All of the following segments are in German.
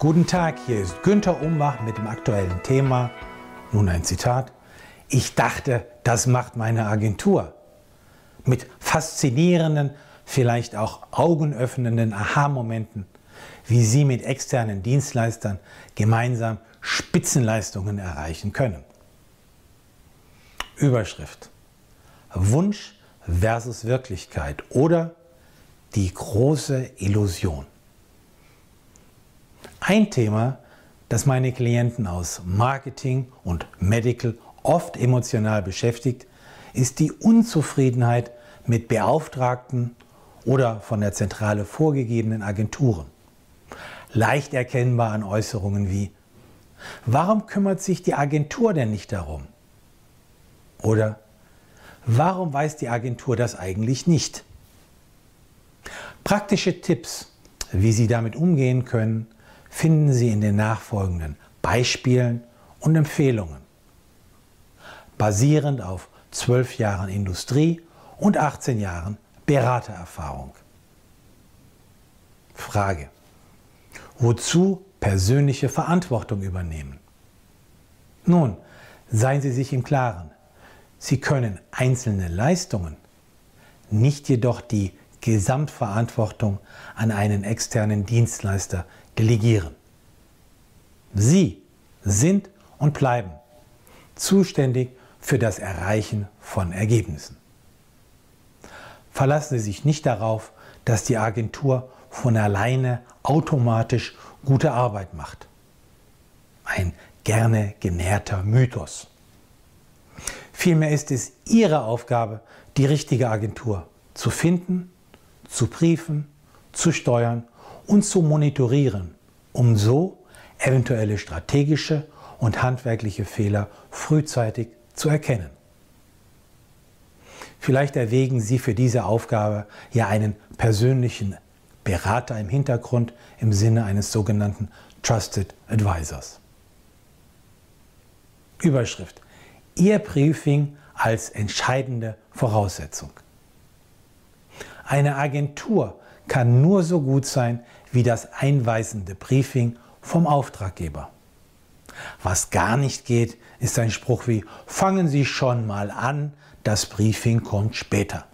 Guten Tag, hier ist Günther Umbach mit dem aktuellen Thema. Nun ein Zitat. Ich dachte, das macht meine Agentur. Mit faszinierenden, vielleicht auch augenöffnenden Aha-Momenten, wie Sie mit externen Dienstleistern gemeinsam Spitzenleistungen erreichen können. Überschrift. Wunsch versus Wirklichkeit oder die große Illusion. Ein Thema, das meine Klienten aus Marketing und Medical oft emotional beschäftigt, ist die Unzufriedenheit mit Beauftragten oder von der Zentrale vorgegebenen Agenturen. Leicht erkennbar an Äußerungen wie, warum kümmert sich die Agentur denn nicht darum? Oder warum weiß die Agentur das eigentlich nicht? Praktische Tipps, wie Sie damit umgehen können, finden Sie in den nachfolgenden Beispielen und Empfehlungen. Basierend auf zwölf Jahren Industrie und 18 Jahren Beratererfahrung. Frage. Wozu persönliche Verantwortung übernehmen? Nun, seien Sie sich im Klaren. Sie können einzelne Leistungen, nicht jedoch die Gesamtverantwortung an einen externen Dienstleister delegieren. Sie sind und bleiben zuständig für das Erreichen von Ergebnissen. Verlassen Sie sich nicht darauf, dass die Agentur von alleine automatisch gute Arbeit macht. Ein gerne genährter Mythos. Vielmehr ist es Ihre Aufgabe, die richtige Agentur zu finden, zu briefen, zu steuern und zu monitorieren, um so eventuelle strategische und handwerkliche Fehler frühzeitig zu erkennen. Vielleicht erwägen Sie für diese Aufgabe ja einen persönlichen Berater im Hintergrund im Sinne eines sogenannten Trusted Advisors. Überschrift. Ihr Briefing als entscheidende Voraussetzung. Eine Agentur kann nur so gut sein wie das einweisende Briefing vom Auftraggeber. Was gar nicht geht, ist ein Spruch wie Fangen Sie schon mal an, das Briefing kommt später.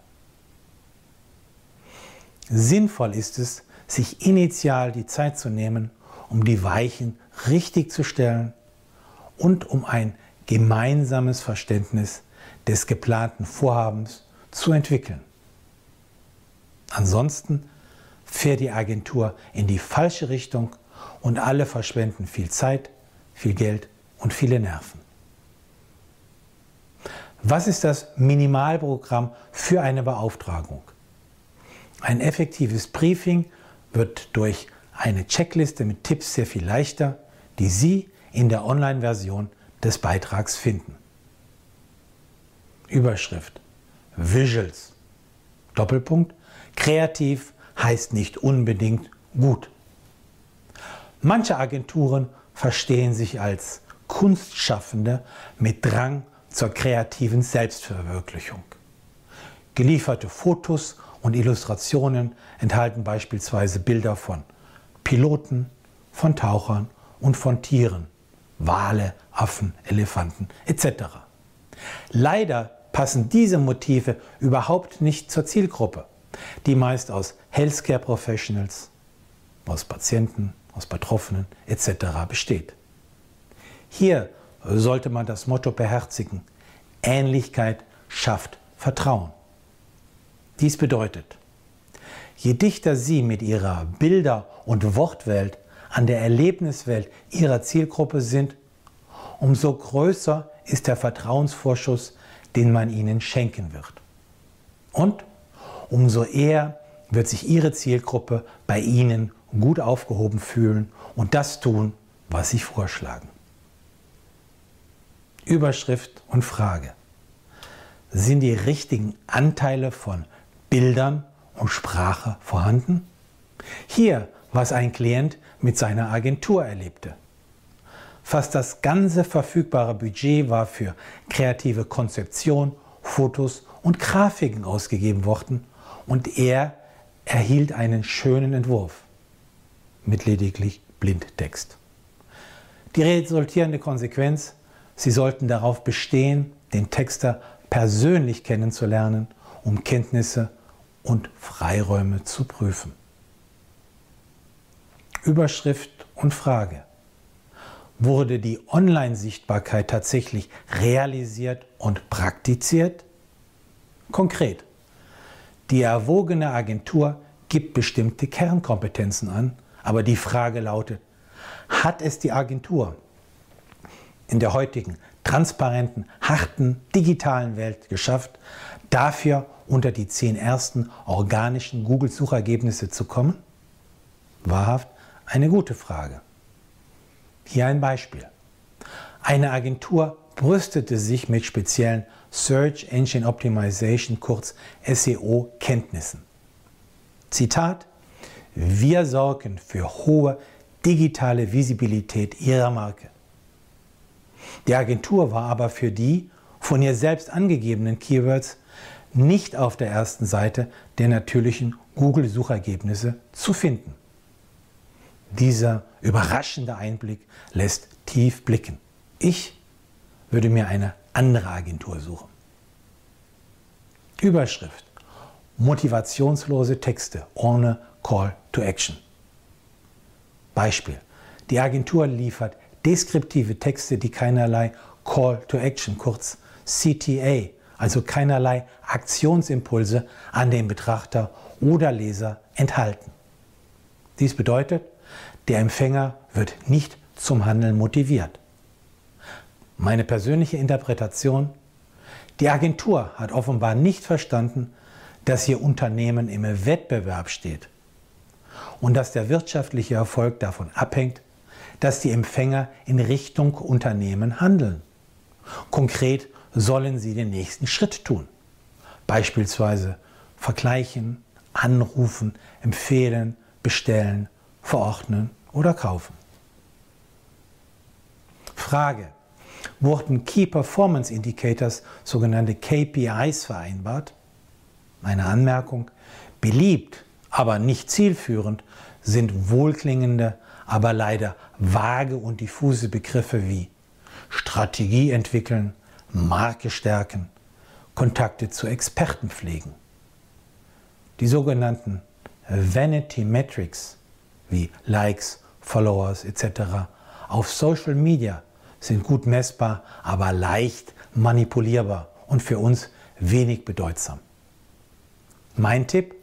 Sinnvoll ist es, sich initial die Zeit zu nehmen, um die Weichen richtig zu stellen und um ein gemeinsames Verständnis des geplanten Vorhabens zu entwickeln. Ansonsten fährt die Agentur in die falsche Richtung und alle verschwenden viel Zeit, viel Geld und viele Nerven. Was ist das Minimalprogramm für eine Beauftragung? Ein effektives Briefing wird durch eine Checkliste mit Tipps sehr viel leichter, die Sie in der Online-Version des Beitrags finden. Überschrift Visuals. Doppelpunkt Kreativ heißt nicht unbedingt gut. Manche Agenturen verstehen sich als Kunstschaffende mit Drang zur kreativen Selbstverwirklichung. Gelieferte Fotos und Illustrationen enthalten beispielsweise Bilder von Piloten, von Tauchern und von Tieren, Wale, Affen, Elefanten etc. Leider passen diese Motive überhaupt nicht zur Zielgruppe die meist aus Healthcare Professionals, aus Patienten, aus Betroffenen etc. besteht. Hier sollte man das Motto beherzigen, Ähnlichkeit schafft Vertrauen. Dies bedeutet, je dichter Sie mit Ihrer Bilder- und Wortwelt an der Erlebniswelt Ihrer Zielgruppe sind, umso größer ist der Vertrauensvorschuss, den man ihnen schenken wird. Und umso eher wird sich Ihre Zielgruppe bei Ihnen gut aufgehoben fühlen und das tun, was Sie vorschlagen. Überschrift und Frage. Sind die richtigen Anteile von Bildern und Sprache vorhanden? Hier, was ein Klient mit seiner Agentur erlebte. Fast das ganze verfügbare Budget war für kreative Konzeption, Fotos und Grafiken ausgegeben worden und er erhielt einen schönen Entwurf mit lediglich Blindtext. Die resultierende Konsequenz, Sie sollten darauf bestehen, den Texter persönlich kennenzulernen, um Kenntnisse und Freiräume zu prüfen. Überschrift und Frage. Wurde die Online-Sichtbarkeit tatsächlich realisiert und praktiziert? Konkret. Die erwogene Agentur gibt bestimmte Kernkompetenzen an, aber die Frage lautet, hat es die Agentur in der heutigen transparenten, harten, digitalen Welt geschafft, dafür unter die zehn ersten organischen Google-Suchergebnisse zu kommen? Wahrhaft eine gute Frage. Hier ein Beispiel. Eine Agentur brüstete sich mit speziellen Search Engine Optimization, kurz SEO, Kenntnissen. Zitat, wir sorgen für hohe digitale Visibilität Ihrer Marke. Die Agentur war aber für die von ihr selbst angegebenen Keywords nicht auf der ersten Seite der natürlichen Google-Suchergebnisse zu finden. Dieser überraschende Einblick lässt tief blicken. Ich würde mir eine andere Agentur suchen. Überschrift. Motivationslose Texte ohne Call to Action. Beispiel. Die Agentur liefert deskriptive Texte, die keinerlei Call to Action, kurz CTA, also keinerlei Aktionsimpulse an den Betrachter oder Leser enthalten. Dies bedeutet, der Empfänger wird nicht zum Handeln motiviert. Meine persönliche Interpretation, die Agentur hat offenbar nicht verstanden, dass ihr Unternehmen im Wettbewerb steht und dass der wirtschaftliche Erfolg davon abhängt, dass die Empfänger in Richtung Unternehmen handeln. Konkret sollen sie den nächsten Schritt tun. Beispielsweise vergleichen, anrufen, empfehlen, bestellen, verordnen oder kaufen. Frage. Wurden Key Performance Indicators, sogenannte KPIs, vereinbart? Meine Anmerkung. Beliebt, aber nicht zielführend sind wohlklingende, aber leider vage und diffuse Begriffe wie Strategie entwickeln, Marke stärken, Kontakte zu Experten pflegen. Die sogenannten Vanity Metrics wie Likes, Followers etc. auf Social Media sind gut messbar, aber leicht manipulierbar und für uns wenig bedeutsam. Mein Tipp,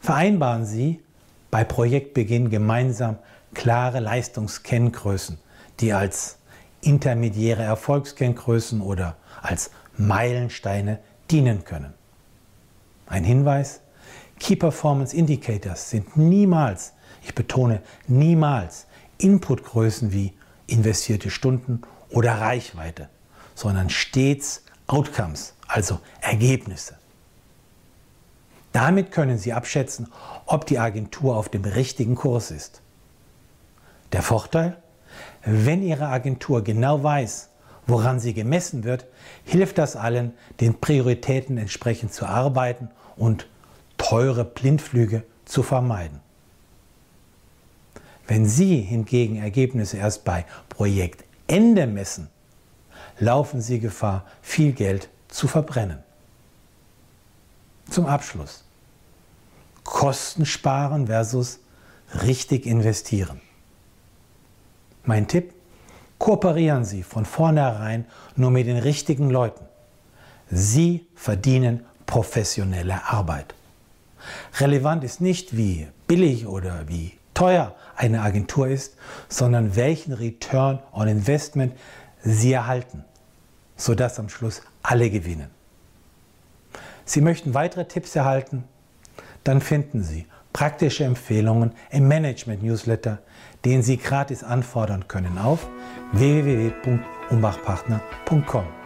vereinbaren Sie bei Projektbeginn gemeinsam klare Leistungskenngrößen, die als intermediäre Erfolgskenngrößen oder als Meilensteine dienen können. Ein Hinweis, Key Performance Indicators sind niemals, ich betone niemals, Inputgrößen wie investierte Stunden oder Reichweite, sondern stets Outcomes, also Ergebnisse. Damit können Sie abschätzen, ob die Agentur auf dem richtigen Kurs ist. Der Vorteil? Wenn Ihre Agentur genau weiß, woran sie gemessen wird, hilft das allen, den Prioritäten entsprechend zu arbeiten und teure Blindflüge zu vermeiden. Wenn Sie hingegen Ergebnisse erst bei Projektende messen, laufen Sie Gefahr, viel Geld zu verbrennen. Zum Abschluss. Kosten sparen versus richtig investieren. Mein Tipp, kooperieren Sie von vornherein nur mit den richtigen Leuten. Sie verdienen professionelle Arbeit. Relevant ist nicht, wie billig oder wie teuer eine Agentur ist, sondern welchen Return on Investment Sie erhalten, sodass am Schluss alle gewinnen. Sie möchten weitere Tipps erhalten? Dann finden Sie praktische Empfehlungen im Management-Newsletter, den Sie gratis anfordern können auf www.umbachpartner.com.